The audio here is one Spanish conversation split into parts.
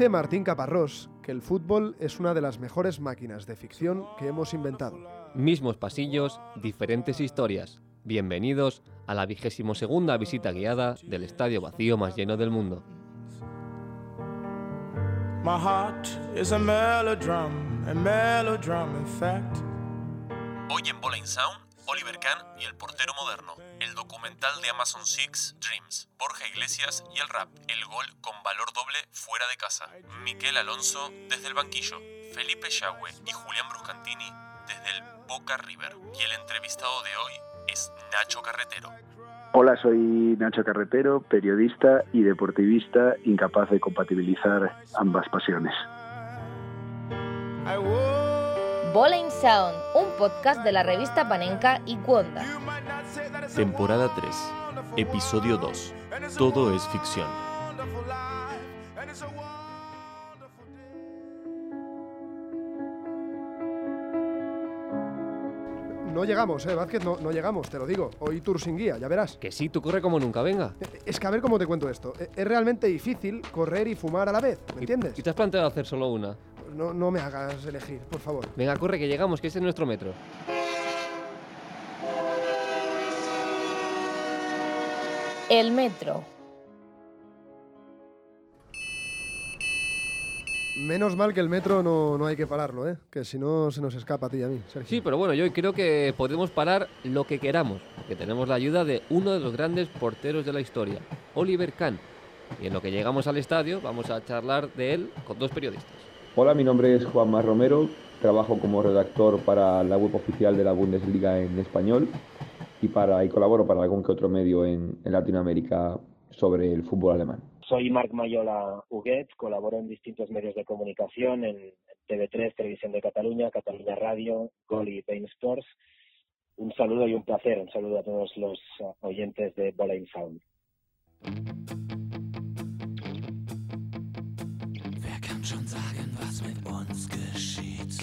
Dice Martín Caparrós que el fútbol es una de las mejores máquinas de ficción que hemos inventado. Mismos pasillos, diferentes historias. Bienvenidos a la vigésimo segunda visita guiada del estadio vacío más lleno del mundo. My heart is a melodrum, a melodrum in fact. Hoy en Bowling Sound, Oliver Kahn y el portero moderno, el documental de Amazon Six, Dreams, Borja Iglesias y el rap, el gol con valor doble fuera de casa, Miquel Alonso desde el banquillo, Felipe Yagüe y Julián Bruscantini desde el Boca River. Y el entrevistado de hoy es Nacho Carretero. Hola, soy Nacho Carretero, periodista y deportivista incapaz de compatibilizar ambas pasiones. I would. Bowling Sound, un podcast de la revista Panenka y Cuonda. Temporada 3, wonderful episodio life, 2. and it's a Todo es ficción. No llegamos, eh, Vázquez, no, no llegamos, te lo digo. Hoy tour sin guía, ya verás. Que sí, tú corre como nunca, venga. Eh, Es que a ver cómo te cuento esto. Eh, Es realmente difícil correr y fumar a la vez, ¿me entiendes? ¿Y te has planteado hacer solo una? No, no me hagas elegir, por favor. Venga, corre, que llegamos, que este es nuestro metro. El metro. Menos mal que el metro no, no hay que pararlo, ¿eh? Que si no se nos escapa a ti y a mí, Sergio. Sí, pero bueno, yo creo que podemos parar lo que queramos, porque tenemos la ayuda de uno de los grandes porteros de la historia, Oliver Kahn. Y en lo que llegamos al estadio vamos a charlar de él con dos periodistas. Hola, mi nombre es Juan Mar Romero, trabajo como redactor para la web oficial de la Bundesliga en español y, para, y colaboro para algún que otro medio en, en Latinoamérica sobre el fútbol alemán. Soy Marc Mayola Huguet, colaboro en distintos medios de comunicación, en TV3, Televisión de Cataluña, Cataluña Radio, Gol y Bein Sports. Un saludo y un placer, un saludo a todos los oyentes de Bowling Sound. Wer kann schon sagen, uns geschieht?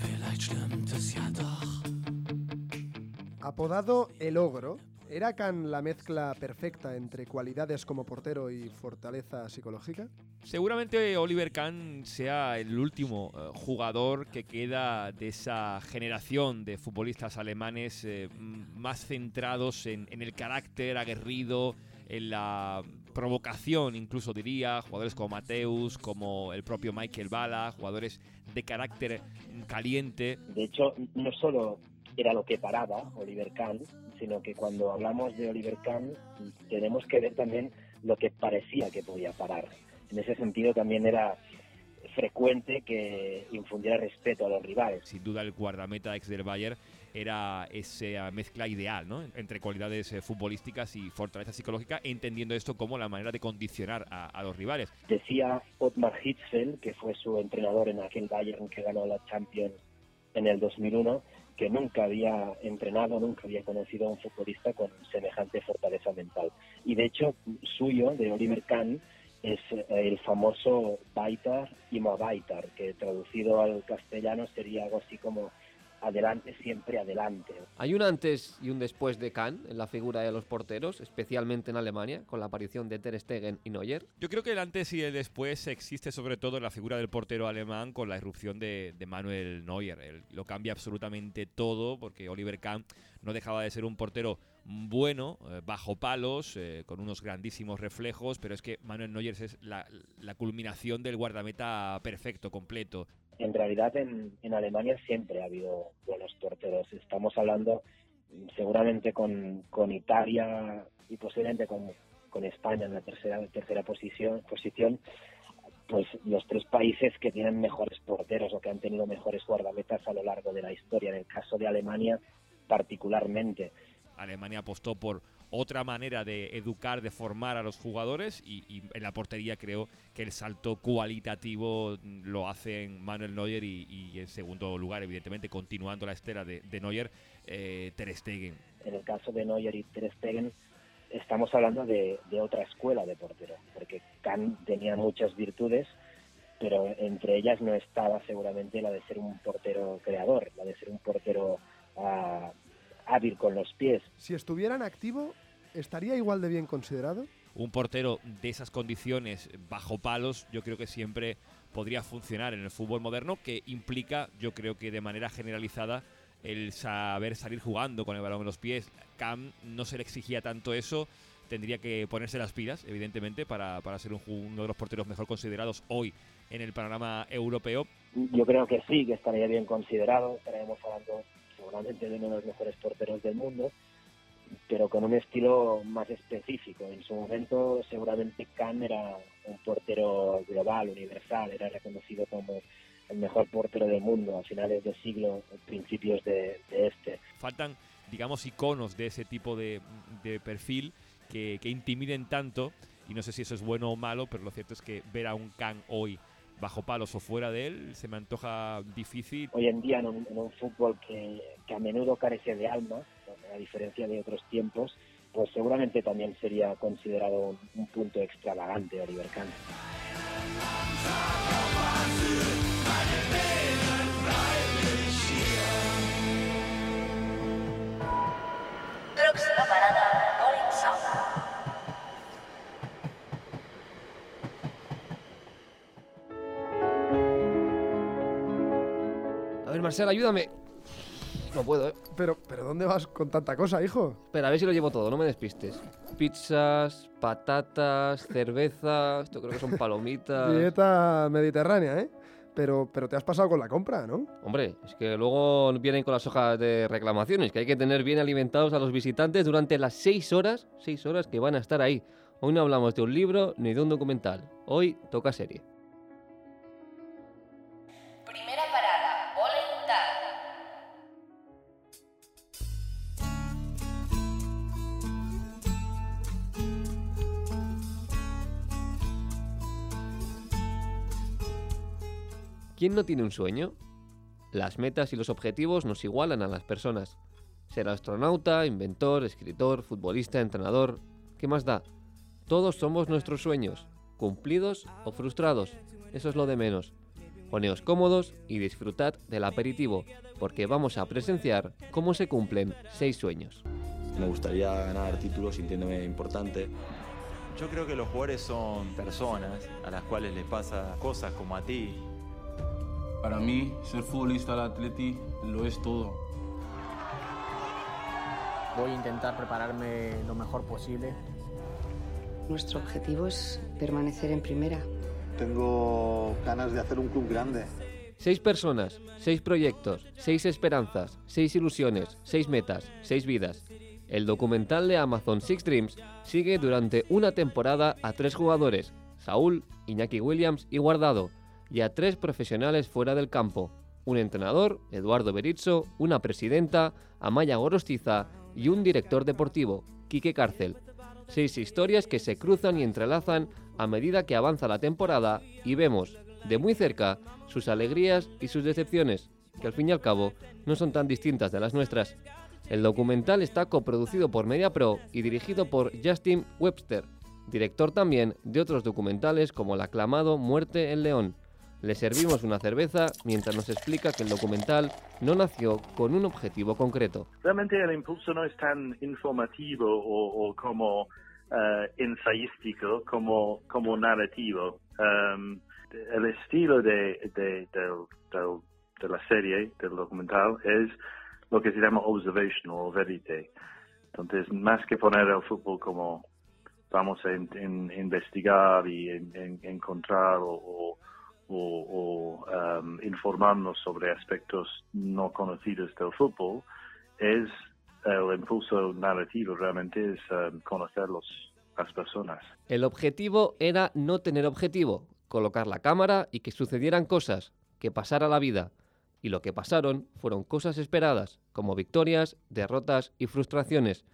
Vielleicht stimmt es ja doch. Apodado El Ogro, ¿era Can la mezcla perfecta entre cualidades como portero y fortaleza psicológica? Seguramente Oliver Kahn sea el último eh, jugador que queda de esa generación de futbolistas alemanes eh, más centrados en, en el carácter aguerrido, en la provocación, incluso diría, jugadores como Mateus, como el propio Michael Bala, jugadores de carácter caliente. De hecho, no solo era lo que paraba Oliver Kahn, sino que cuando hablamos de Oliver Kahn tenemos que ver también lo que parecía que podía parar. En ese sentido también era frecuente que infundiera respeto a los rivales. Sin duda el guardameta ex del Bayern era esa mezcla ideal, ¿no? Entre cualidades eh, futbolísticas y fortaleza psicológica, entendiendo esto como la manera de condicionar a, a los rivales. Decía Otmar Hitzfeld, que fue su entrenador en aquel Bayern que ganó la Champions en el 2001, que nunca había entrenado, nunca había conocido a un futbolista con semejante fortaleza mental. Y de hecho, suyo, de Oliver Kahn, es eh, el famoso Baitar y Baitar, que traducido al castellano sería algo así como adelante, siempre adelante. Hay un antes y un después de Kahn en la figura de los porteros, especialmente en Alemania, con la aparición de Ter Stegen y Neuer. Yo creo que el antes y el después existe sobre todo en la figura del portero alemán con la irrupción de, de Manuel Neuer. Él lo cambia absolutamente todo porque Oliver Kahn no dejaba de ser un portero bueno, eh, bajo palos, eh, con unos grandísimos reflejos, pero es que Manuel Neuer es la, la culminación del guardameta perfecto, completo. En realidad en, Alemania siempre ha habido buenos porteros. Estamos hablando mm, seguramente con, con Italia y posiblemente con, con España en la tercera tercera posición posición pues los tres países que tienen mejores porteros o que han tenido mejores guardametas a lo largo de la historia. En el caso de Alemania particularmente. Alemania apostó por otra manera de educar, de formar a los jugadores y, en la portería creo que el salto cualitativo lo hacen Manuel Neuer y, en segundo lugar, evidentemente, continuando la estela de, Neuer, eh, Ter Stegen. En el caso de Neuer y Ter Stegen estamos hablando de, otra escuela de portero, porque Kahn tenía muchas virtudes, pero entre ellas no estaba seguramente la de ser un portero creador, la de ser un portero ah, hábil con los pies. Si estuviera en activo, ¿estaría igual de bien considerado? un portero de esas condiciones bajo palos, yo creo que siempre podría funcionar en el fútbol moderno, que implica, yo creo que de manera generalizada, el saber salir jugando con el balón en los pies. Cam no se le exigía tanto eso, tendría que ponerse las pilas, evidentemente, para, para ser un, uno de los porteros mejor considerados hoy en el panorama europeo. Yo creo que sí, que estaría bien considerado, estaríamos hablando seguramente de uno de los mejores porteros del mundo, pero con un estilo más específico. En su momento seguramente Kahn era un portero global, universal, era reconocido como el mejor portero del mundo a finales del siglo, principios de, este. Faltan, digamos, iconos de ese tipo de, perfil que, que, intimiden tanto, y no sé si eso es bueno o malo, pero lo cierto es que ver a un Kahn hoy bajo palos o fuera de él se me antoja difícil. Hoy en día en un, fútbol que, a menudo carece de alma, a diferencia de otros tiempos, pues seguramente también sería considerado un, punto extravagante Oliver Kahn. Marcel, ayúdame. No puedo, ¿eh? Pero, pero ¿dónde vas con tanta cosa, hijo? Espera, a ver si lo llevo todo, no me despistes. Pizzas, patatas, cerveza, esto creo que son palomitas. Dieta mediterránea, ¿eh? Pero, pero te has pasado con la compra, ¿no? Hombre, es que luego vienen con las hojas de reclamaciones, que hay que tener bien alimentados a los visitantes durante las seis horas, seis horas que van a estar ahí. Hoy no hablamos de un libro ni de un documental. Hoy toca serie. ¿Quién no tiene un sueño? Las metas y los objetivos nos igualan a las personas. Ser astronauta, inventor, escritor, futbolista, entrenador, ¿qué más da? Todos somos nuestros sueños, cumplidos o frustrados, eso es lo de menos. Poneos cómodos y disfrutad del aperitivo, porque vamos a presenciar cómo se cumplen seis sueños. Me gustaría ganar títulos sintiéndome importante. Yo creo que los jugadores son personas a las cuales les pasa cosas como a ti, para mí, ser futbolista del Atleti lo es todo. Voy a intentar prepararme lo mejor posible. Nuestro objetivo es permanecer en primera. Tengo ganas de hacer un club grande. Seis personas, seis proyectos, seis esperanzas, seis ilusiones, seis metas, seis vidas. El documental de Amazon Six Dreams sigue durante una temporada a tres jugadores, Saúl, Iñaki Williams y Guardado, y a tres profesionales fuera del campo, un entrenador, Eduardo Berizzo, una presidenta, Amaya Gorostiza y un director deportivo, Quique Cárcel. Seis historias que se cruzan y entrelazan a medida que avanza la temporada y vemos, de muy cerca, sus alegrías y sus decepciones, que al fin y al cabo no son tan distintas de las nuestras. El documental está coproducido por MediaPro y dirigido por Justin Webster, director también de otros documentales como el aclamado Muerte en León. Le servimos una cerveza mientras nos explica que el documental no nació con un objetivo concreto. Realmente el impulso no es tan informativo o, como uh, ensayístico como, como narrativo. Um, el estilo de, de, de, la serie, del documental, es lo que se llama observation o verite. Entonces, más que poner el fútbol como vamos a investigar y encontrar o o, um, informarnos sobre aspectos no conocidos del fútbol, es el impulso narrativo, realmente es um, conocer las personas. El objetivo era no tener objetivo, colocar la cámara y que sucedieran cosas, que pasara la vida. Y lo que pasaron fueron cosas esperadas, como victorias, derrotas y frustraciones.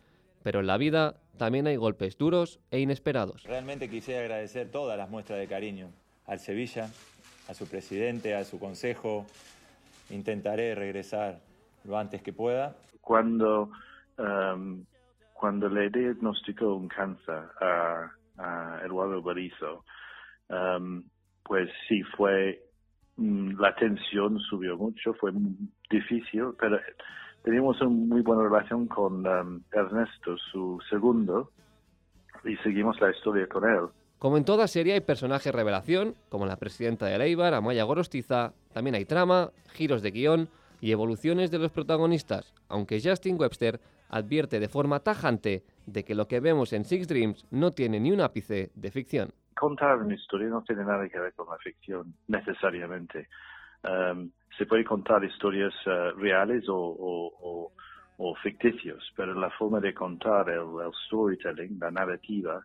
Pero en la vida también hay golpes duros e inesperados. Realmente quisiera agradecer todas las muestras de cariño al Sevilla, a su presidente, a su consejo. Intentaré regresar lo antes que pueda. Cuando, um, cuando le diagnosticó un cáncer a, Eduardo Barizo, um, pues sí fue, mm, la tensión subió mucho, fue difícil, pero teníamos una muy buena relación con um, Ernesto, su segundo, y seguimos la historia con él. Como en toda serie hay personajes revelación, como la presidenta de Eibar, Amaya Gorostiza, también hay trama, giros de guion y evoluciones de los protagonistas, aunque Justin Webster advierte de forma tajante de que lo que vemos en Six Dreams no tiene ni un ápice de ficción. Contar una historia no tiene nada que ver con la ficción necesariamente. Um, se puede contar historias uh, reales o, o, o, o, ficticios, pero la forma de contar el, el storytelling, la narrativa,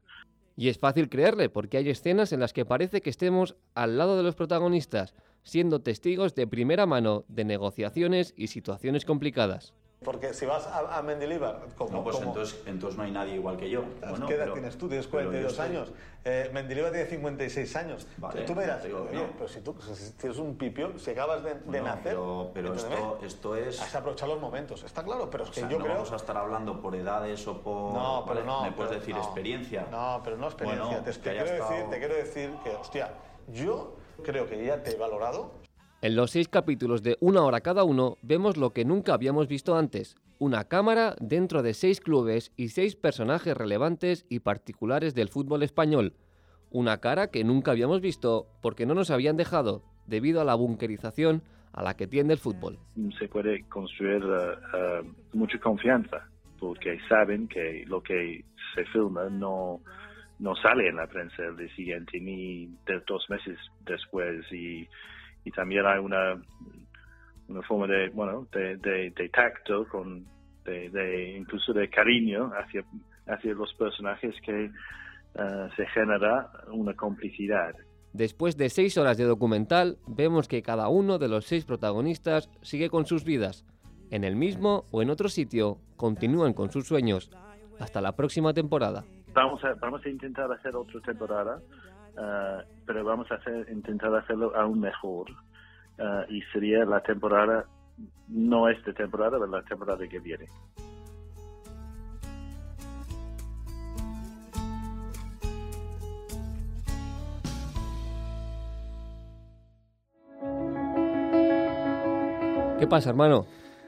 y es fácil creerle, porque hay escenas en las que parece que estemos al lado de los protagonistas, siendo testigos de primera mano de negociaciones y situaciones complicadas. Porque si vas a, a Mendilibar, como, no, pues como- Entonces, entonces no hay nadie igual que yo. Bueno, ¿Qué edad pero- tienes tú? Tienes pero yo 42 estoy- años. Eh, Mendilibar tiene 56 años. Vale, tú me oye, no. pero si tú si eres un pipio, si acabas de, de Bueno, nacer... pero- esto- esto es- Has aprovechado los momentos, está claro, pero es O que sea, yo no creo... vamos a estar hablando por edades o por... No, pero ¿vale? no. Me puedes pero decir no. experiencia. No, pero no experiencia. Bueno, te, quiero decir, te quiero decir que, hostia, yo creo que ya te he valorado. En los seis capítulos de una hora cada uno vemos lo que nunca habíamos visto antes, una cámara dentro de seis clubes y seis personajes relevantes y particulares del fútbol español. Una cara que nunca habíamos visto porque no nos habían dejado, debido a la bunkerización a la que tiende el fútbol. se puede construir eh, eh, mucha confianza, porque saben que lo que se filma no, no sale en la prensa el día siguiente ni de dos meses después y, y también hay una, una forma de, bueno, de, de, de tacto, con, de, de- incluso de cariño hacia, hacia los personajes que eh, se genera una complicidad. Después de seis horas de documental, vemos que cada uno de los seis protagonistas sigue con sus vidas. En el mismo o en otro sitio, continúan con sus sueños. Hasta la próxima temporada. Vamos a, vamos a intentar hacer otra temporada, eh, pero vamos a hacer, intentar hacerlo aún mejor. Eh, y sería la temporada, no esta temporada, pero la temporada que viene. ¿Qué pasa, hermano?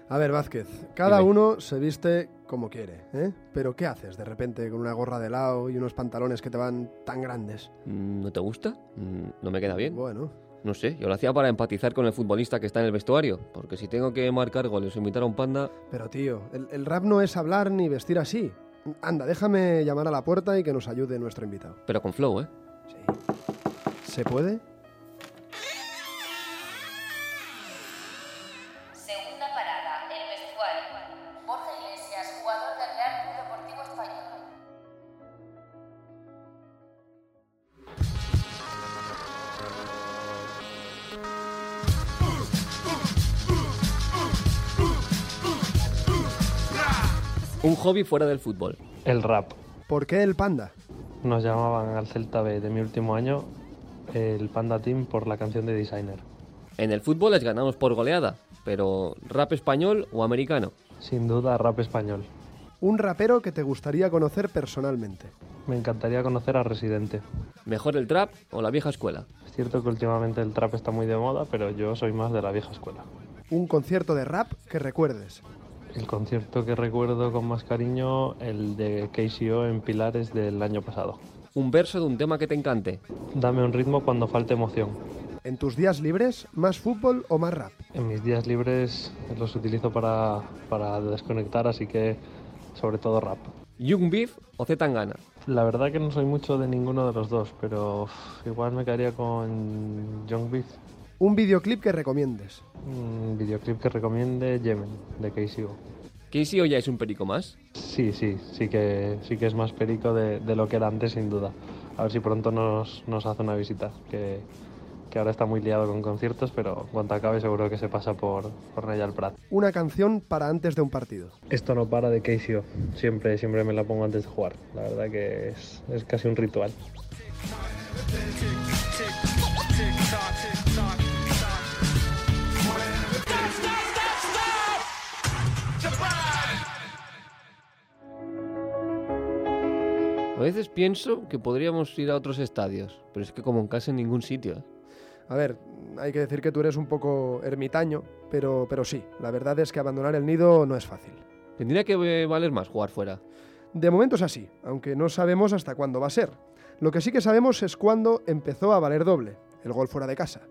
A ver, Vázquez, cada Dime. uno se viste como quiere, ¿eh? Pero ¿qué haces de repente con una gorra de lado y unos pantalones que te van tan grandes? Mm, ¿No te gusta? Mm, ¿No me queda bien? Bueno. No sé, yo lo hacía para empatizar con el futbolista que está en el vestuario, porque si tengo que marcar goles o invitar a un panda... Pero tío, el, el rap no es hablar ni vestir así. Anda, déjame llamar a la puerta y que nos ayude nuestro invitado. Pero con flow, ¿eh? ¿Se puede? Hobby fuera del fútbol. El rap. ¿Por qué el panda? Nos llamaban al Celta B de mi último año el Panda Team por la canción de Designer. En el fútbol les ganamos por goleada, pero ¿rap español o americano? Sin duda, rap español. Un rapero que te gustaría conocer personalmente. Me encantaría conocer a Residente. ¿Mejor el trap o la vieja escuela? Es cierto que últimamente el trap está muy de moda, pero yo soy más de la vieja escuela. Un concierto de rap que recuerdes. El concierto que recuerdo con más cariño, el de KCO en Pilares del año pasado. Un verso de un tema que te encante. Dame un ritmo cuando falte emoción. En tus días libres, ¿más fútbol o más rap? En mis días libres los utilizo para, para desconectar, así que sobre todo rap. ¿Young Beef o Z Tangana? La verdad que no soy mucho de ninguno de los dos, pero uf, igual me quedaría con Young Beef. Un videoclip que recomiendes. Un videoclip que recomiende Yemen, de KCO. ¿Casey o ya es un perico más? Sí, sí, sí que, sí que es más perico de, de lo que era antes, sin duda. A ver si pronto nos, nos hace una visita, que, que ahora está muy liado con conciertos, pero en cuanto acabe seguro que se pasa por, por Naya al Prat. Una canción para antes de un partido. Esto no para de KCO, siempre, siempre me la pongo antes de jugar. La verdad que es, es casi un ritual. Veces pienso que podríamos ir a otros estadios, pero es que como en casa en ningún sitio. ¿eh? A ver, hay que decir que tú eres un poco ermitaño, pero, pero sí, la verdad es que abandonar el nido no es fácil. Tendría que eh, valer más jugar fuera. De momento es así, aunque no sabemos hasta cuándo va a ser. Lo que sí que sabemos es cuándo empezó a valer doble, el gol fuera de casa.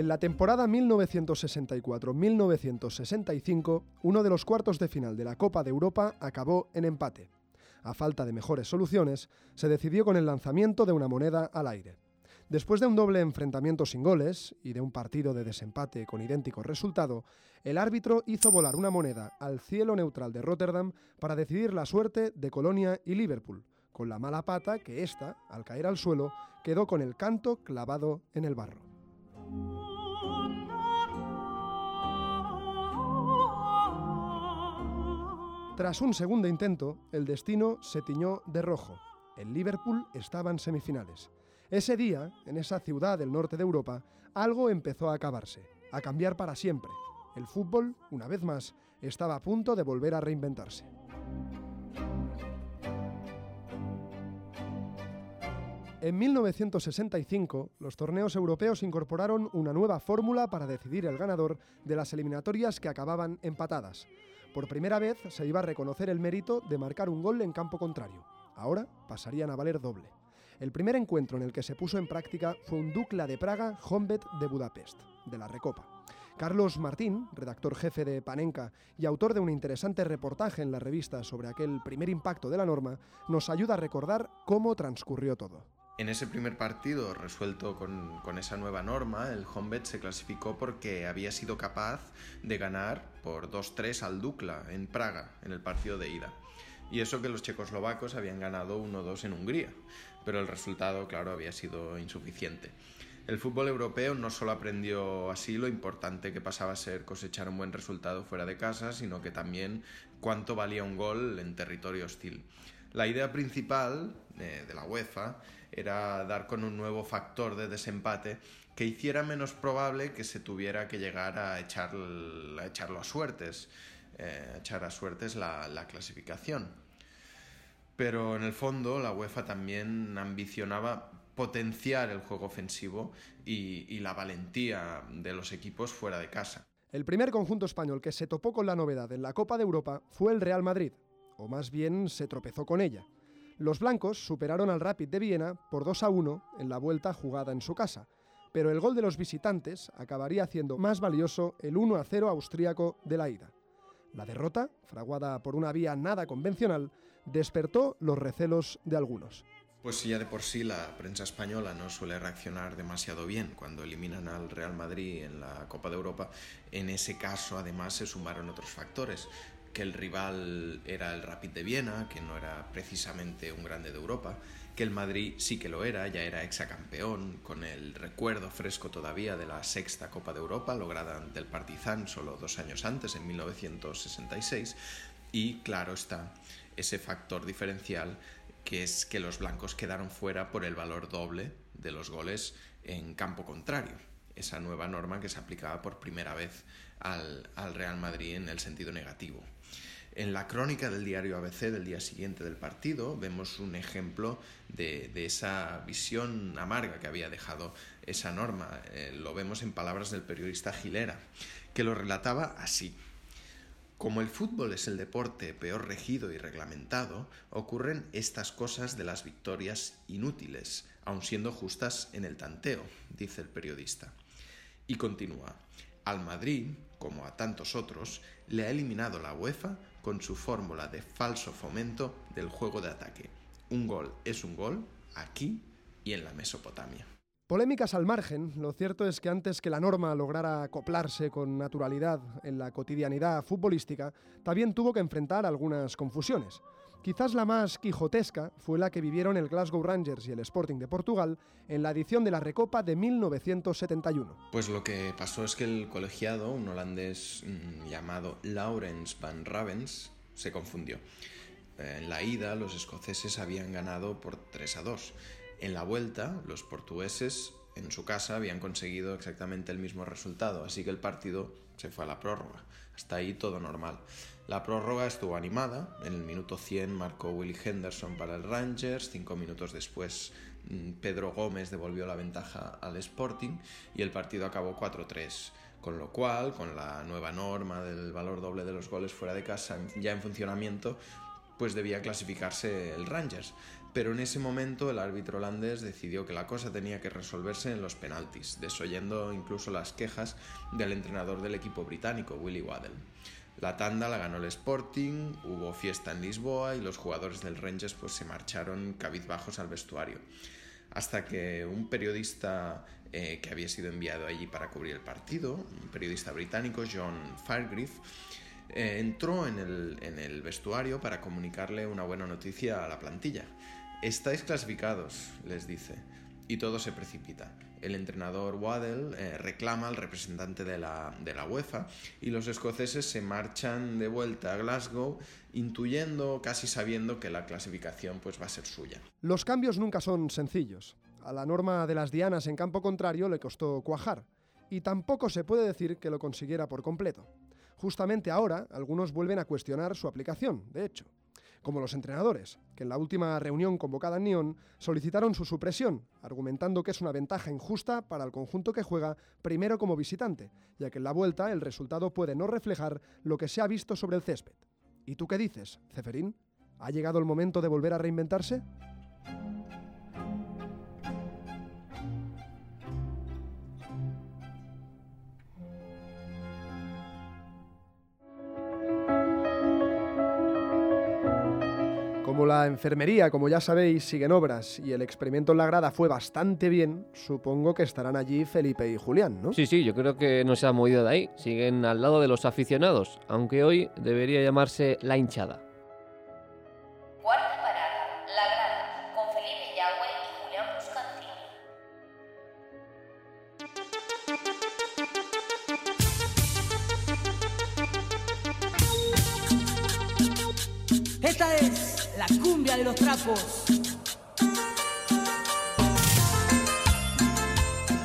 En la temporada 1964-1965, uno de los cuartos de final de la Copa de Europa acabó en empate. A falta de mejores soluciones, se decidió con el lanzamiento de una moneda al aire. Después de un doble enfrentamiento sin goles y de un partido de desempate con idéntico resultado, el árbitro hizo volar una moneda al cielo neutral de Rotterdam para decidir la suerte de Colonia y Liverpool, con la mala pata que ésta, al caer al suelo, quedó con el canto clavado en el barro. Tras un segundo intento, el destino se tiñó de rojo. El Liverpool estaba en semifinales. Ese día, en esa ciudad del norte de Europa, algo empezó a acabarse, a cambiar para siempre. El fútbol, una vez más, estaba a punto de volver a reinventarse. En 1965, los torneos europeos incorporaron una nueva fórmula para decidir el ganador de las eliminatorias que acababan empatadas. Por primera vez se iba a reconocer el mérito de marcar un gol en campo contrario. Ahora pasarían a valer doble. El primer encuentro en el que se puso en práctica fue un Dukla de Praga, Honved de Budapest, de la Recopa. Carlos Martín, redactor jefe de Panenka y autor de un interesante reportaje en la revista sobre aquel primer impacto de la norma, nos ayuda a recordar cómo transcurrió todo. En ese primer partido resuelto con, esa nueva norma, el Honved se clasificó porque había sido capaz de ganar por 2-3 al Dukla en Praga, en el partido de ida. Y eso que los checoslovacos habían ganado 1-2 en Hungría, pero el resultado, claro, había sido insuficiente. El fútbol europeo no solo aprendió así lo importante que pasaba a ser cosechar un buen resultado fuera de casa, sino que también cuánto valía un gol en territorio hostil. La idea principal de, de la UEFA era dar con un nuevo factor de desempate que hiciera menos probable que se tuviera que llegar a, echar, a echarlo suertes, eh, a echar a suertes la, la clasificación. Pero en el fondo la UEFA también ambicionaba potenciar el juego ofensivo y, la valentía de los equipos fuera de casa. El primer conjunto español que se topó con la novedad en la Copa de Europa fue el Real Madrid, o más bien se tropezó con ella. Los blancos superaron al Rapid de Viena por 2 a 1 en la vuelta jugada en su casa, pero el gol de los visitantes acabaría haciendo más valioso el 1 a 0 austríaco de la ida. La derrota, fraguada por una vía nada convencional, despertó los recelos de algunos. Pues ya de por sí la prensa española no suele reaccionar demasiado bien cuando eliminan al Real Madrid en la Copa de Europa. En ese caso, además, se sumaron otros factores que el rival era el Rapid de Viena, que no era precisamente un grande de Europa, que el Madrid sí que lo era, ya era exacampeón, con el recuerdo fresco todavía de la sexta Copa de Europa, lograda ante el Partizan solo dos años antes, en 1966, y claro está ese factor diferencial que es que los blancos quedaron fuera por el valor doble de los goles en campo contrario, esa nueva norma que se aplicaba por primera vez al, al Real Madrid en el sentido negativo. En la crónica del diario ABC del día siguiente del partido vemos un ejemplo de, esa visión amarga que había dejado esa norma. Eh, lo vemos en palabras del periodista Gilera, que lo relataba así. Como el fútbol es el deporte peor regido y reglamentado, ocurren estas cosas de las victorias inútiles, aun siendo justas en el tanteo, dice el periodista. Y continúa. Al Madrid, como a tantos otros, le ha eliminado la UEFA con su fórmula de falso fomento del juego de ataque. Un gol es un gol aquí y en la Mesopotamia. Polémicas al margen, lo cierto es que antes que la norma lograra acoplarse con naturalidad en la cotidianidad futbolística, también tuvo que enfrentar algunas confusiones. Quizás la más quijotesca fue la que vivieron el Glasgow Rangers y el Sporting de Portugal en la edición de la Recopa de 1971. Pues lo que pasó es que el colegiado, un holandés mmm, llamado Laurens van Ravens, se confundió. En la ida los escoceses habían ganado por 3 a 2 En la vuelta, los portugueses en su casa habían conseguido exactamente el mismo resultado, así que el partido se fue a la prórroga. Hasta ahí todo normal. La prórroga estuvo animada. En el minuto 100 marcó Willy Henderson para el Rangers. Cinco minutos después mm, Pedro Gómez devolvió la ventaja al Sporting y el partido acabó 4-3. Con lo cual, con la nueva norma del valor doble de los goles fuera de casa ya en funcionamiento, pues debía clasificarse el Rangers. Pero en ese momento el árbitro holandés decidió que la cosa tenía que resolverse en los penaltis, desoyendo incluso las quejas del entrenador del equipo británico, Willy Waddell. La tanda la ganó el Sporting, hubo fiesta en Lisboa y los jugadores del Rangers pues, se marcharon cabizbajos al vestuario. Hasta que un periodista eh, que había sido enviado allí para cubrir el partido, un periodista británico, John Firegriff, eh, entró en el vestuario para comunicarle una buena noticia a la plantilla. Estáis clasificados, les dice, y todo se precipita. El entrenador Waddell eh, reclama al representante de la, de la UEFA y los escoceses se marchan de vuelta a Glasgow intuyendo, casi sabiendo que la clasificación pues, va a ser suya. Los cambios nunca son sencillos. A la norma de las dianas en campo contrario le costó cuajar, y tampoco se puede decir que lo consiguiera por completo. Justamente ahora, algunos vuelven a cuestionar su aplicación, de hecho como los entrenadores, que en la última reunión convocada en Nyon solicitaron su supresión, argumentando que es una ventaja injusta para el conjunto que juega primero como visitante, ya que en la vuelta el resultado puede no reflejar lo que se ha visto sobre el césped. ¿Y tú qué dices, Ceferín? ¿Ha llegado el momento de volver a reinventarse? La enfermería, como ya sabéis, sigue en obras y el experimento en la grada fue bastante bien, supongo que estarán allí Felipe y Julián, ¿no? Sí, sí, yo creo que no se ha movido de ahí. Siguen al lado de los aficionados, aunque hoy debería llamarse la hinchada. Cumbia de los trapos.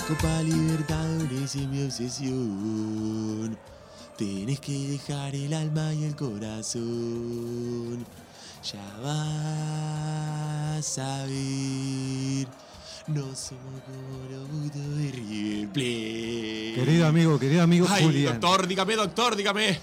Copa Libertadores es mi obsesión. Tienes que dejar el alma y el corazón. Ya vas a ver. No somos como los putos de River Plate. Querido amigo, querido amigo Ay, Julián. doctor, dígame, doctor, dígame.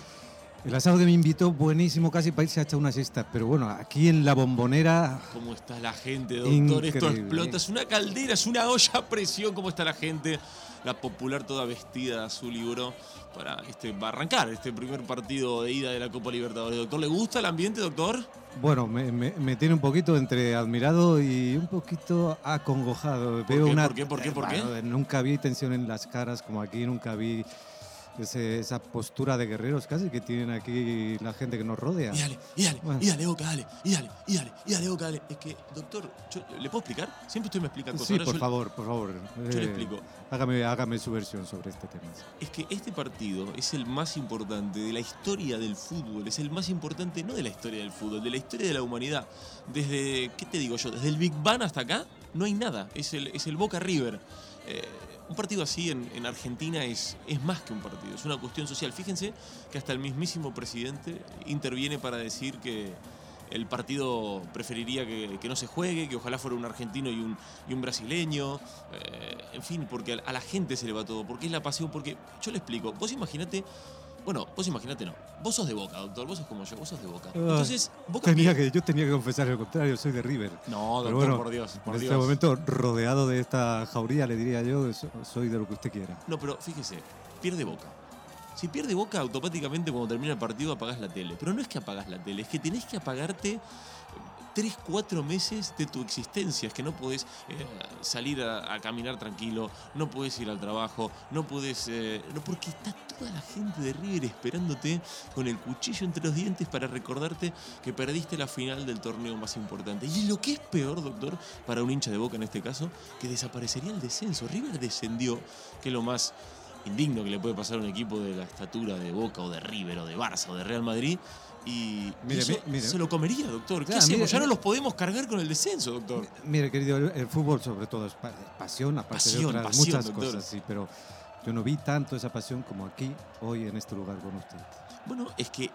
El asado que me invitó, buenísimo, casi para irse a echar una siesta. Pero bueno, aquí en la bombonera. ¿Cómo está la gente, doctor? Esto explota. Es una caldera, es una olla a presión. ¿Cómo está la gente? La popular toda vestida de azul y oro para, este, arrancar este primer partido de ida de la Copa Libertadores. Doctor, ¿le gusta el ambiente, doctor? Bueno, me, me- me tiene un poquito entre admirado y un poquito acongojado. ¿Por Veo qué, una, por qué, por qué, por qué? Bueno, nunca vi tensión en las caras como aquí, nunca vi ese- esa postura de guerreros casi que tienen aquí la gente que nos rodea. Y dale, y dale, Bueno. y dale, Boca, dale, y dale, y dale, y dale. Es que, doctor, yo- ¿le puedo explicar? Siempre usted me explica cosas. Sí, Ahora por yo- favor, por favor. Yo le Eh, explico. Hágame, hágame su versión sobre este tema. Es que este partido es el más importante de la historia del fútbol, es el más importante no de la historia del fútbol, de la historia de la humanidad. Desde, ¿qué te digo yo? Desde el Big Bang hasta acá no hay nada, es el, es el Boca River. Eh, un partido así en, en Argentina es, es más que un partido, es una cuestión social. Fíjense que hasta el mismísimo presidente interviene para decir que el partido preferiría que, que no se juegue, que ojalá fuera un argentino y un, y un brasileño, eh, en fin, porque a, a la gente se le va todo, porque es la pasión, porque yo le explico, vos imaginate, bueno, vos imaginate no, vos sos de Boca, doctor, vos sos como yo, vos sos de Boca. Entonces, Boca tenía que, yo tenía que confesar lo contrario, soy de River. No, doctor, bueno, por Dios, por en Dios. este momento, rodeado de esta jauría, le diría yo, so- soy de lo que usted quiera. No, pero fíjese, pierde Boca. Si pierde Boca, automáticamente cuando termina el partido apagás la tele. Pero no es que apagás la tele, es que tenés que apagarte 3, 4 meses de tu existencia. Es que no podés eh, salir a, caminar tranquilo, no podés ir al trabajo, no podés... eh, no, porque está toda la gente de River esperándote con el cuchillo entre los dientes para recordarte que perdiste la final del torneo más importante. Y lo que es peor, doctor, para un hincha de Boca en este caso, que desaparecería el descenso. River descendió, que es lo más indigno que le puede pasar a un equipo de la estatura de Boca o de River o de Barça o de Real Madrid. Y, Mire, eso mi- mire. se lo comería, doctor. ¿Qué hacemos? mire, ya no mire. los podemos cargar con el descenso, doctor. Mire, querido, el, el fútbol sobre todo es pa- pasión, aparte Pasión, de otras pasión, muchas doctor. cosas, sí, pero yo no vi tanto esa pasión como aquí, hoy en este lugar con usted. Bueno, es que, eh,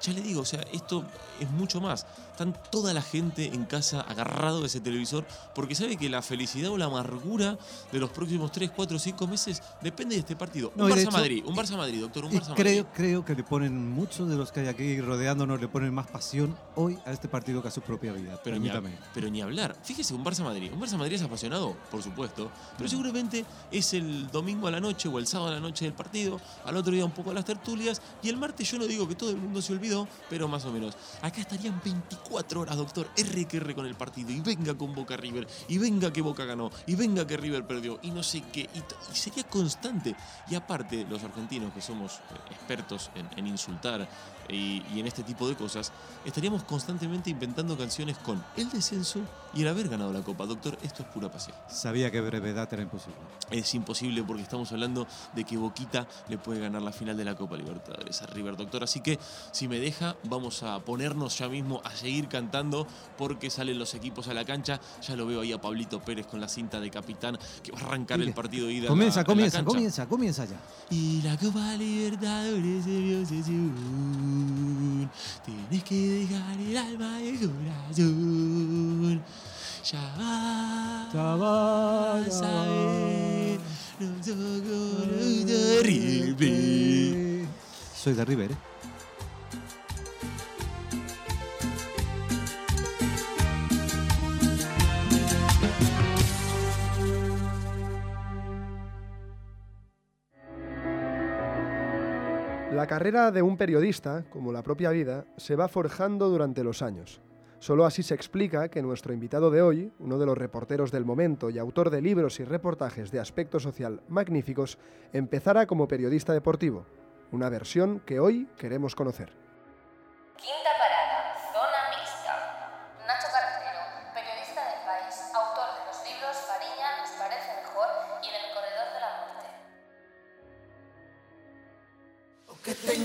ya le digo, o sea, esto es mucho más. Están toda la gente en casa agarrado de ese televisor porque sabe que la felicidad o la amargura de los próximos 3, 4, 5 meses depende de este partido. No, un Barça-Madrid, un Barça-Madrid, doctor, un Barça-Madrid. creo, creo que le ponen, muchos de los que hay aquí rodeándonos, le ponen más pasión hoy a este partido que a su propia vida. Pero ni, a- pero ni hablar. Fíjese, un Barça-Madrid. Un Barça-Madrid es apasionado, por supuesto. Pero seguramente es el domingo a la noche o el sábado a la noche del partido. Al otro día un poco las tertulias. Y el martes yo no digo que todo el mundo se pero más o menos. Acá estarían 24 horas, doctor. R que R con el partido. Y venga con Boca River. Y venga que Boca ganó. Y venga que River perdió. Y no sé qué. Y, sería constante. Y aparte, los argentinos que somos eh, expertos en insultar y, y en este tipo de cosas, estaríamos constantemente inventando canciones con el descenso y el haber ganado la Copa. Doctor, esto es pura pasión. Sabía que brevedad era imposible. Es imposible porque estamos hablando de que Boquita le puede ganar la final de la Copa Libertadores a River, doctor. Así que, si me deja, vamos a ponernos ya mismo a seguir cantando porque salen los equipos a la cancha. Ya lo veo ahí a Pablito Pérez con la cinta de capitán que va a arrancar el partido de ida. la- Comienza, la comienza, comienza, comienza ya. Y la Copa Libertadores sesión. Tienes que dejar el alma y el corazón. Ya vas, a ver. Nosotros de River. Soy de River, ¿eh? La carrera de un periodista, como la propia vida, se va forjando durante los años. Solo así se explica que nuestro invitado de hoy, uno de los reporteros del momento y autor de libros y reportajes de aspecto social magníficos, empezara como periodista deportivo, una versión que hoy queremos conocer.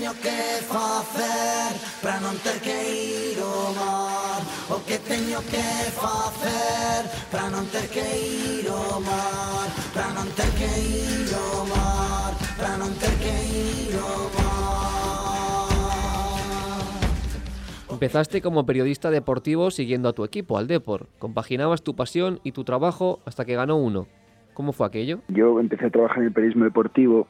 Teño que facer para non ter que ir ao mar O que teño que facer para non ter que ir ao mar Para non ter que ir ao mar Para non ter que ir ao mar Empezaste como periodista deportivo siguiendo a tu equipo, al Depor. Compaginabas tu pasión y tu trabajo hasta que ganó uno. ¿Cómo fue aquello? Yo empecé a trabajar en el periodismo deportivo,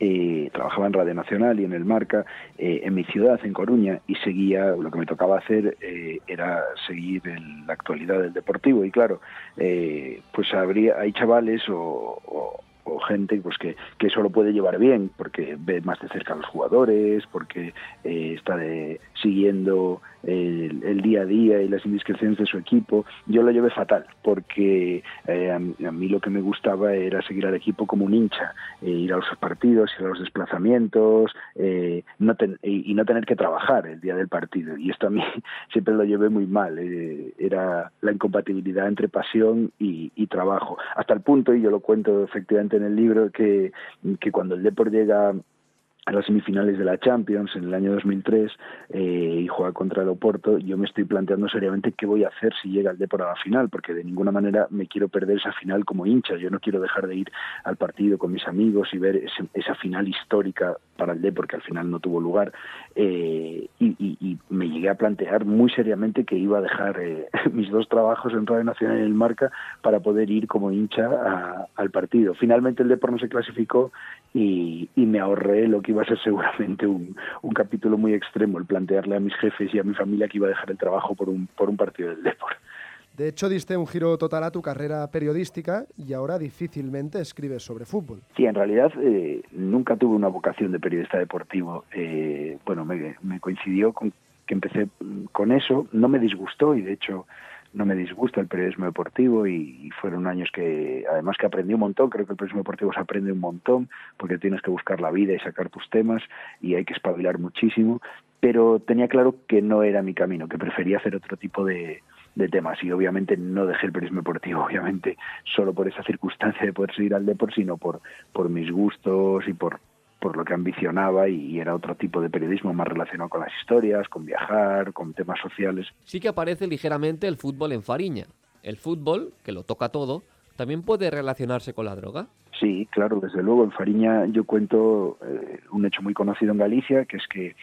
eh, trabajaba en Radio Nacional y en el Marca, eh, en mi ciudad, en Coruña, y seguía, lo que me tocaba hacer eh, era seguir el- la actualidad del deportivo. Y claro, eh, pues habría, hay chavales o, o- o gente pues que, que eso lo puede llevar bien, porque ve más de cerca a los jugadores, porque eh, está de, siguiendo el, día a día y las indiscreciones de su equipo. Yo lo llevé fatal, porque eh, a, mí- lo que me gustaba era seguir al equipo como un hincha, eh, ir a los partidos, ir a los desplazamientos eh, no ten- y, y no tener que trabajar el día del partido. Y esto a mí siempre lo llevé muy mal, eh, era la incompatibilidad entre pasión y trabajo. Hasta el punto, y yo lo cuento efectivamente en el libro, que, que cuando el Depor llega a las semifinales de la Champions en el año 2003 eh, y juega contra el Oporto, yo me estoy planteando seriamente qué voy a hacer si llega el Depor a la final, porque de ninguna manera me quiero perder esa final como hincha. Yo no quiero dejar de ir al partido con mis amigos y ver ese- esa final histórica para el Depor, que al final no tuvo lugar. Eh, y, me llegué a plantear muy seriamente que iba a dejar eh, mis dos trabajos en Radio Nacional y en el Marca para poder ir como hincha al partido. Finalmente el Depor no se clasificó y, me ahorré lo que iba a ser seguramente un, un capítulo muy extremo, el plantearle a mis jefes y a mi familia que iba a dejar el trabajo por un, por un partido del Depor. De hecho, diste un giro total a tu carrera periodística y ahora difícilmente escribes sobre fútbol. Sí, en realidad eh, nunca tuve una vocación de periodista deportivo. Eh, bueno, me, coincidió con que empecé con eso, no me disgustó y de hecho no me disgusta el periodismo deportivo y fueron años que además que aprendí un montón, creo que el periodismo deportivo se aprende un montón porque tienes que buscar la vida y sacar tus temas y hay que espabilar muchísimo, pero tenía claro que no era mi camino, que prefería hacer otro tipo de, de temas y obviamente no dejé el periodismo deportivo, obviamente solo por esa circunstancia de poder seguir al deporte, sino por, por mis gustos y por, por lo que ambicionaba y, era otro tipo de periodismo más relacionado con las historias, con viajar, con temas sociales. Sí que aparece ligeramente el fútbol en Fariña. El fútbol, que lo toca todo, también puede relacionarse con la droga. Sí, claro, desde luego. En Fariña yo cuento eh, un hecho muy conocido en Galicia, que es que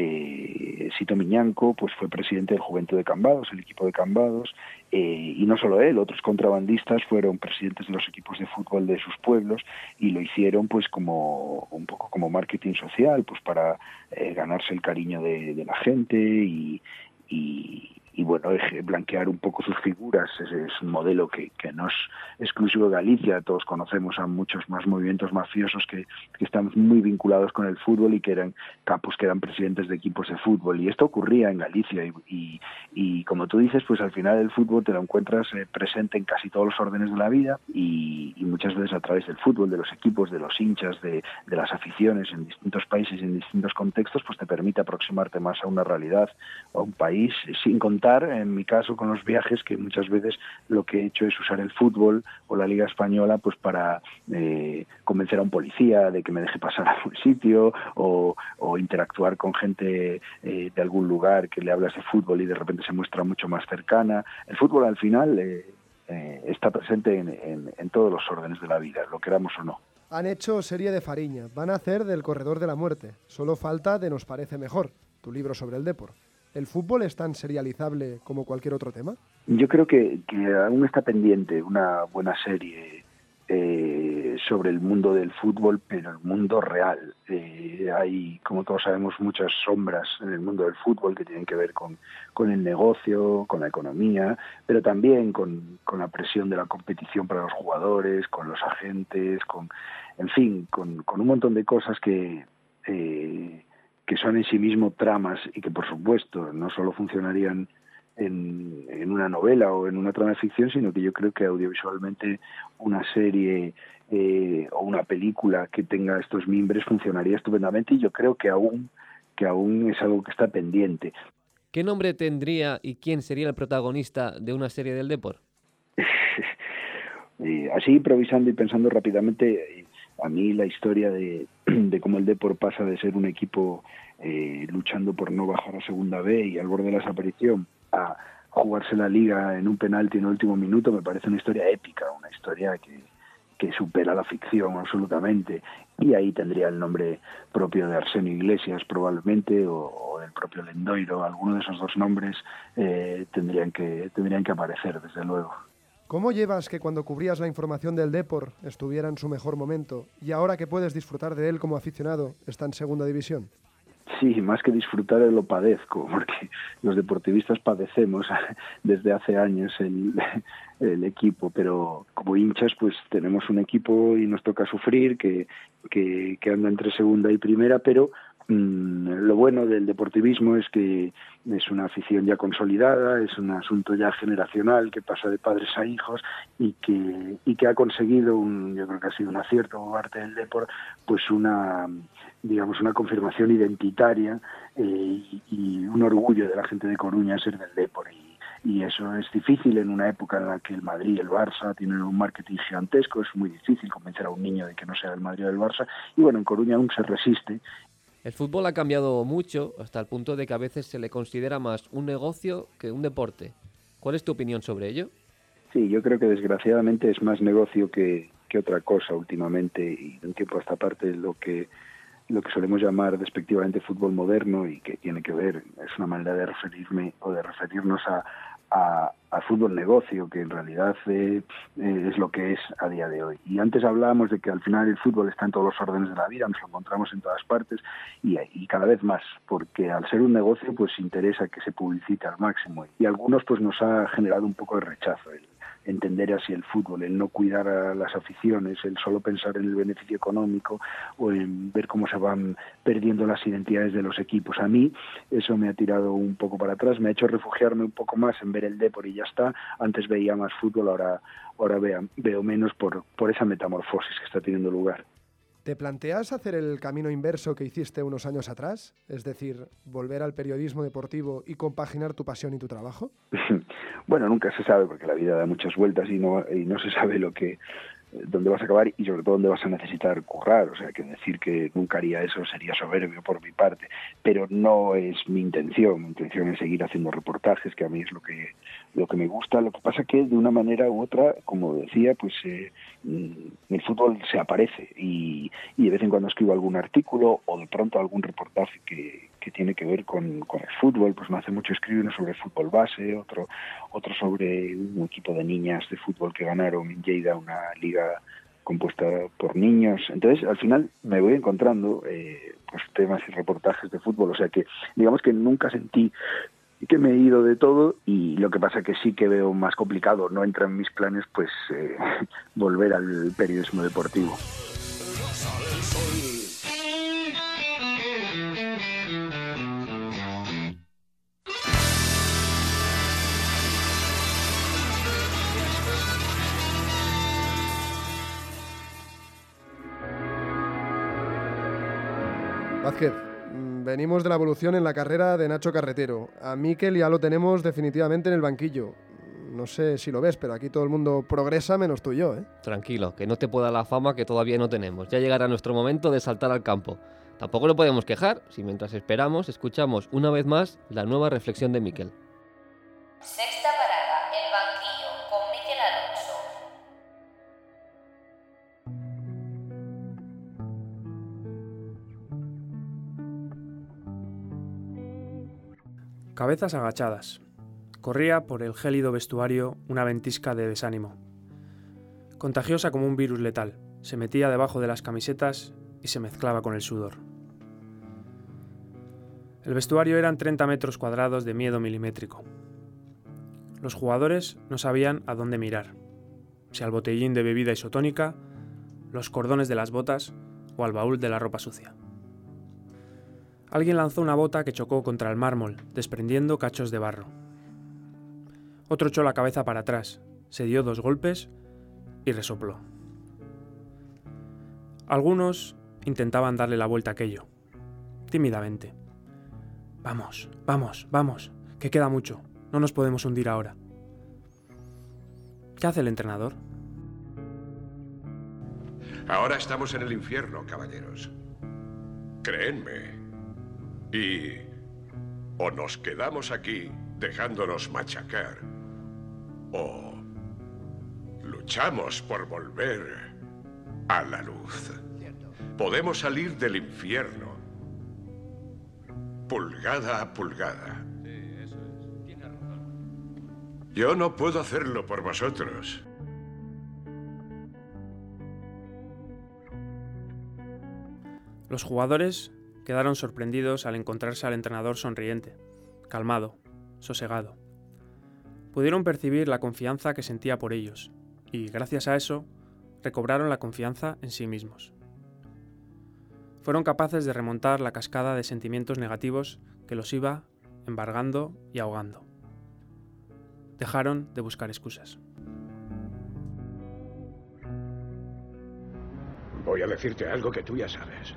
eh, Sito Miñanco pues fue presidente del Juventud de Cambados, el equipo de Cambados, eh, y no solo él, otros contrabandistas fueron presidentes de los equipos de fútbol de sus pueblos y lo hicieron pues como un poco como marketing social, pues para eh, ganarse el cariño de, la gente y, y bueno, blanquear un poco sus figuras. Es, un modelo que, que no es exclusivo de Galicia, todos conocemos a muchos más movimientos mafiosos que, que, están muy vinculados con el fútbol y que eran capos que eran presidentes de equipos de fútbol. Y esto ocurría en Galicia y, y, y como tú dices, pues al final el fútbol te lo encuentras eh, presente en casi todos los órdenes de la vida y, muchas veces a través del fútbol, de los equipos, de los hinchas, de, de las aficiones en distintos países y en distintos contextos, pues te permite aproximarte más a una realidad o a un país sin contar en mi caso con los viajes, que muchas veces lo que he hecho es usar el fútbol o la Liga Española pues para eh, convencer a un policía de que me deje pasar a algún sitio o, o interactuar con gente eh, de algún lugar que le hablas de fútbol y de repente se muestra mucho más cercana. El fútbol al final eh, está presente en, en, en todos los órdenes de la vida, lo queramos o no. Han hecho serie de Fariña, van a hacer del Corredor de la Muerte. Solo falta de Nos parece mejor, tu libro sobre el deporte. ¿El fútbol es tan serializable como cualquier otro tema? Yo creo que, aún está pendiente una buena serie eh, sobre el mundo del fútbol, pero el mundo real. Eh, hay, como todos sabemos, muchas sombras en el mundo del fútbol que tienen que ver con, el negocio, con la economía, pero también con, con, la presión de la competición para los jugadores, con los agentes, con, en fin, con, con un montón de cosas que... Eh, que son en sí mismo tramas y que por supuesto no solo funcionarían en, en, una novela o en una trama de ficción, sino que yo creo que audiovisualmente una serie eh, o una película que tenga estos mimbres funcionaría estupendamente y yo creo que aún, que aún es algo que está pendiente. ¿Qué nombre tendría y quién sería el protagonista de una serie del deporte? eh, así improvisando y pensando rápidamente, a mí la historia de, de cómo el Depor pasa de ser un equipo eh, luchando por no bajar a segunda B y al borde de la desaparición a jugarse la liga en un penalti en el último minuto me parece una historia épica, una historia que, que supera la ficción absolutamente y ahí tendría el nombre propio de Arsenio Iglesias probablemente o, o del propio Lendoiro, alguno de esos dos nombres eh, tendrían que tendrían que aparecer desde luego. ¿Cómo llevas que cuando cubrías la información del Depor estuviera en su mejor momento y ahora que puedes disfrutar de él como aficionado está en segunda división? Sí, más que disfrutar lo padezco, porque los deportivistas padecemos desde hace años el, equipo, pero como hinchas pues tenemos un equipo y nos toca sufrir que anda entre segunda y primera, pero lo bueno del deportivismo es que es una afición ya consolidada, es un asunto ya generacional que pasa de padres a hijos y que, y que ha conseguido, un, yo creo que ha sido un acierto por parte del deporte, pues una, digamos, una confirmación identitaria eh, y, un orgullo de la gente de Coruña ser del deporte. Y, y eso es difícil en una época en la que el Madrid y el Barça tienen un marketing gigantesco, es muy difícil convencer a un niño de que no sea el Madrid o el Barça, y bueno, en Coruña aún se resiste el fútbol ha cambiado mucho hasta el punto de que a veces se le considera más un negocio que un deporte. ¿Cuál es tu opinión sobre ello? Sí, yo creo que desgraciadamente es más negocio que, que otra cosa últimamente y de un tiempo a esta parte lo que lo que solemos llamar despectivamente fútbol moderno y que tiene que ver, es una manera de referirme o de referirnos a, a, al fútbol negocio, que en realidad eh, eh, es lo que es a día de hoy. Y antes hablábamos de que al final el fútbol está en todos los órdenes de la vida, nos lo encontramos en todas partes y, cada vez más, porque al ser un negocio pues interesa que se publicite al máximo y a algunos pues nos ha generado un poco de rechazo el, entender así el fútbol, el no cuidar a las aficiones, el solo pensar en el beneficio económico o en ver cómo se van perdiendo las identidades de los equipos. A mí eso me ha tirado un poco para atrás, me ha hecho refugiarme un poco más en ver el Depor y ya está. Antes veía más fútbol, ahora, ahora veo, veo menos por, por esa metamorfosis que está teniendo lugar. ¿Te planteas hacer el camino inverso que hiciste unos años atrás? Es decir, volver al periodismo deportivo y compaginar tu pasión y tu trabajo? bueno, nunca se sabe porque la vida da muchas vueltas y no, y no se sabe lo que dónde vas a acabar y sobre todo dónde vas a necesitar currar. O sea, que decir que nunca haría eso sería soberbio por mi parte, pero no es mi intención. Mi intención es seguir haciendo reportajes, que a mí es lo que lo que me gusta. Lo que pasa que de una manera u otra, como decía, pues eh, mm, el fútbol se aparece y, y de vez en cuando escribo algún artículo o de pronto algún reportaje que, que tiene que ver con, con, el fútbol, pues me hace mucho escribir uno sobre fútbol base, otro, otro sobre un equipo de niñas de fútbol que ganaron en Lleida una liga compuesta por niños. Entonces, al final me voy encontrando eh, pues, temas y reportajes de fútbol, o sea que digamos que nunca sentí que me he ido de todo y lo que pasa que sí que veo más complicado, no entra en mis planes pues eh, volver al periodismo deportivo. Vázquez, mm, venimos de la evolución en la carrera de Nacho Carretero. A Miquel ya lo tenemos definitivamente en el banquillo. No sé si lo ves, pero aquí todo el mundo progresa menos tú y yo, ¿eh? Tranquilo, que no te pueda la fama que todavía no tenemos. Ya llegará nuestro momento de saltar al campo. Tampoco lo podemos quejar si mientras esperamos escuchamos una vez más la nueva reflexión de Miquel. Sexta Cabezas agachadas. Corría por el gélido vestuario una ventisca de desánimo. Contagiosa como un virus letal, se metía debajo de las camisetas y se mezclaba con el sudor. El vestuario eran 30 metros cuadrados de miedo milimétrico. Los jugadores no sabían a dónde mirar, si al botellín de bebida isotónica, los cordones de las botas o al baúl de la ropa sucia. Alguien lanzó una bota que chocó contra el mármol, desprendiendo cachos de barro. Otro echó la cabeza para atrás, se dio dos golpes y resopló. Algunos intentaban darle la vuelta a aquello, tímidamente. Vamos, vamos, vamos, que queda mucho, no nos podemos hundir ahora. ¿Qué hace el entrenador? Ahora estamos en el infierno, caballeros. Créenme. Y o nos quedamos aquí dejándonos machacar, o luchamos por volver a la luz. Podemos salir del infierno, pulgada a pulgada. Yo no puedo hacerlo por vosotros. Los jugadores quedaron sorprendidos al encontrarse al entrenador sonriente, calmado, sosegado. Pudieron percibir la confianza que sentía por ellos, y gracias a eso, recobraron la confianza en sí mismos. Fueron capaces de remontar la cascada de sentimientos negativos que los iba embargando y ahogando. Dejaron de buscar excusas. Voy a decirte algo que tú ya sabes.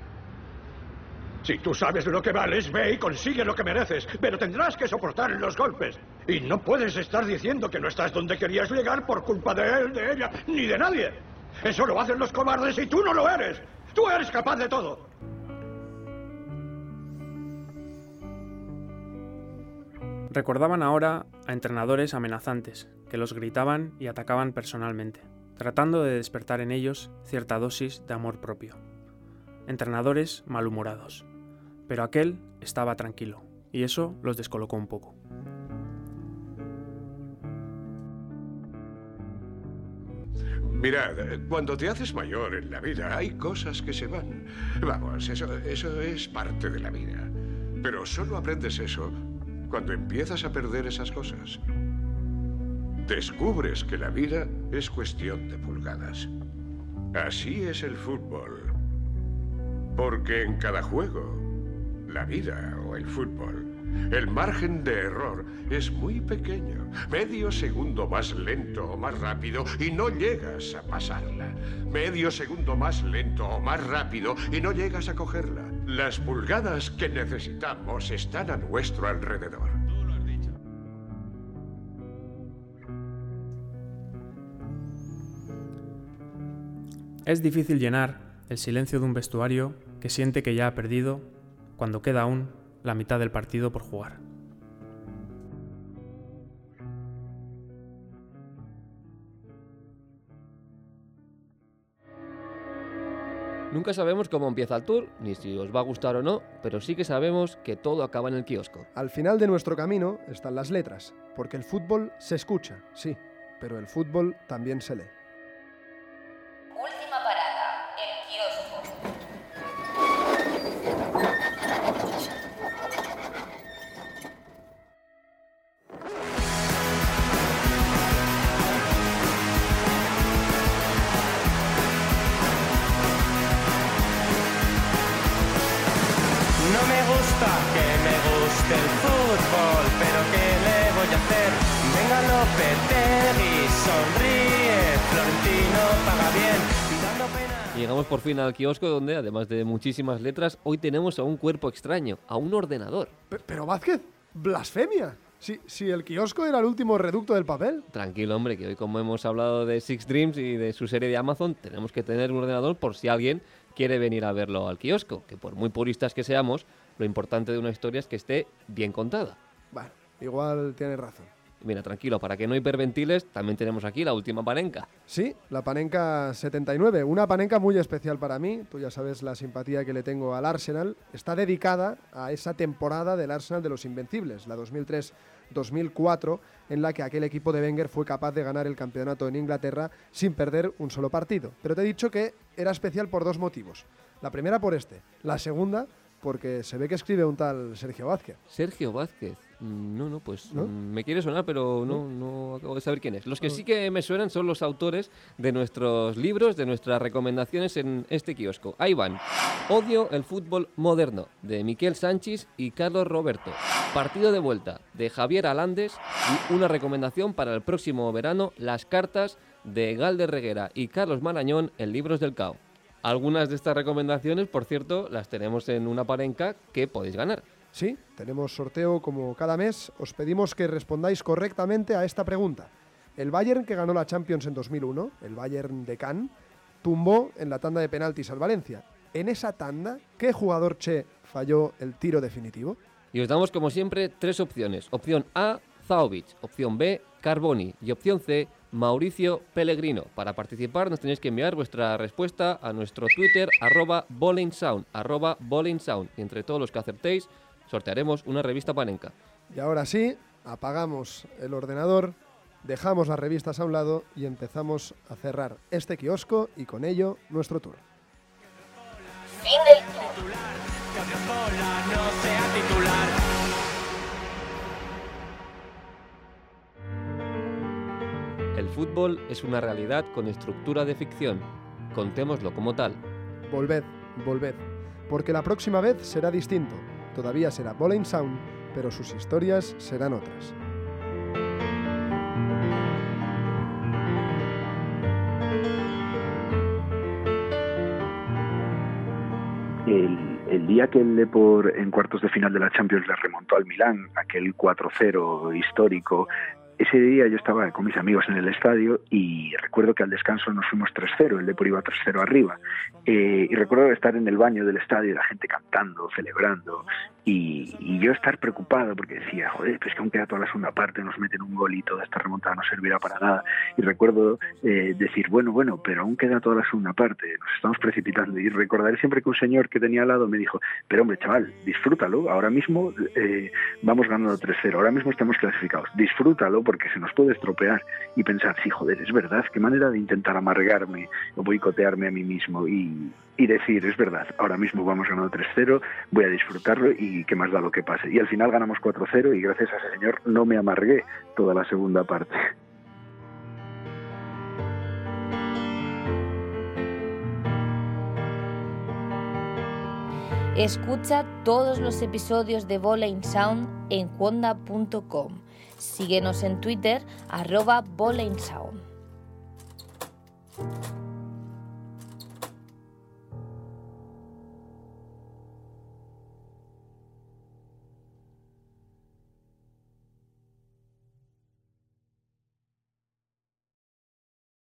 Si tú sabes lo que vales, ve y consigue lo que mereces, pero tendrás que soportar los golpes. Y no puedes estar diciendo que no estás donde querías llegar por culpa de él, de ella, ni de nadie. Eso lo hacen los cobardes y tú no lo eres. Tú eres capaz de todo. Recordaban ahora a entrenadores amenazantes que los gritaban y atacaban personalmente, tratando de despertar en ellos cierta dosis de amor propio. Entrenadores malhumorados. Pero aquel estaba tranquilo, y eso los descolocó un poco. Mirad, cuando te haces mayor en la vida hay cosas que se van. Vamos, eso, eso es parte de la vida. Pero solo aprendes eso cuando empiezas a perder esas cosas. Descubres que la vida es cuestión de pulgadas. Así es el fútbol. Porque en cada juego, la vida o el fútbol, el margen de error es muy pequeño. Medio segundo más lento o más rápido y no llegas a pasarla. Medio segundo más lento o más rápido y no llegas a cogerla. Las pulgadas que necesitamos están a nuestro alrededor. Es difícil llenar el silencio de un vestuario que siente que ya ha perdido cuando queda aún la mitad del partido por jugar. Nunca sabemos cómo empieza el tour, ni si os va a gustar o no, pero sí que sabemos que todo acaba en el kiosco. Al final de nuestro camino están las letras, porque el fútbol se escucha, sí, pero el fútbol también se lee. Llegamos por fin al kiosco donde, además de muchísimas letras, hoy tenemos a un cuerpo extraño, a un ordenador. Pe- Pero Vázquez, blasfemia. Si, si el kiosco era el último reducto del papel. Tranquilo, hombre, que hoy como hemos hablado de Six Dreams y de su serie de Amazon, tenemos que tener un ordenador por si alguien quiere venir a verlo al kiosco, que por muy puristas que seamos, lo importante de una historia es que esté bien contada. Bueno, igual tienes razón. Mira, tranquilo, para que no hiperventiles, también tenemos aquí la última panenca. Sí, la Panenka 79, una Panenka muy especial para mí, tú ya sabes la simpatía que le tengo al Arsenal, está dedicada a esa temporada del Arsenal de los Invencibles, la 2003-2004, en la que aquel equipo de Wenger fue capaz de ganar el campeonato en Inglaterra sin perder un solo partido. Pero te he dicho que era especial por dos motivos. La primera por este, la segunda porque se ve que escribe un tal Sergio Vázquez. Sergio Vázquez. Mm, No, no, pues ¿No? mm, me quiere sonar, pero no, no acabo de saber quién es. Los que sí que me suenan son los autores de nuestros libros, de nuestras recomendaciones en este kiosco. Ahí van. Odio el fútbol moderno, de Miquel Sánchez y Carlos Roberto. Partido de vuelta, de Javier Alandes. Y una recomendación para el próximo verano, las cartas de Galder Reguera y Carlos Marañón en Libros del Cao. Algunas de estas recomendaciones, por cierto, las tenemos en una parenca que podéis ganar. Sí, tenemos sorteo como cada mes. Os pedimos que respondáis correctamente a esta pregunta. El Bayern que ganó la Champions en 2001, el Bayern de Cannes, tumbó en la tanda de penaltis al Valencia. En esa tanda, ¿qué jugador Che falló el tiro definitivo? Y os damos, como siempre, tres opciones. Opción A, Zaovic. Opción B, Carboni. Y opción C, Mauricio Pellegrino. Para participar nos tenéis que enviar vuestra respuesta a nuestro Twitter, arroba bowlingsound. Y entre todos los que acertéis, sortearemos una revista panenca. Y ahora sí, apagamos el ordenador, dejamos las revistas a un lado y empezamos a cerrar este kiosco y con ello nuestro tour. Fin del tour. Que Odriozola no sea titular. El fútbol es una realidad con estructura de ficción. Contémoslo como tal. Volved, volved, porque la próxima vez será distinto. Todavía será Bowling Sound, pero sus historias serán otras. El, el día que el Depor en cuartos de final de la Champions le remontó al Milán, aquel 4-0 histórico, ese día yo estaba con mis amigos en el estadio y recuerdo que al descanso nos fuimos 3-0, el Depor iba 3-0 arriba. Eh, y recuerdo estar en el baño del estadio la gente cantando, celebrando, y, y yo estar preocupado porque decía, joder, pues que aún queda toda la segunda parte, nos meten un gol y toda esta remontada no servirá para nada. Y recuerdo eh, decir, bueno, bueno, pero aún queda toda la segunda parte, nos estamos precipitando. Y recordaré siempre que un señor que tenía al lado me dijo, pero hombre, chaval, disfrútalo, ahora mismo eh, vamos ganando 3-0, ahora mismo estamos clasificados, disfrútalo porque se nos puede estropear y pensar, sí, joder, es verdad, qué manera de intentar amargarme o boicotearme a mí mismo y, decir, es verdad, ahora mismo vamos ganando 3-0, voy a disfrutarlo y qué más da lo que pase. Y al final ganamos 4-0 y gracias a ese señor no me amargué toda la segunda parte. Escucha todos los episodios de Bola Sound en cuonda.com. Síguenos en Twitter, arroba Bowling Sound.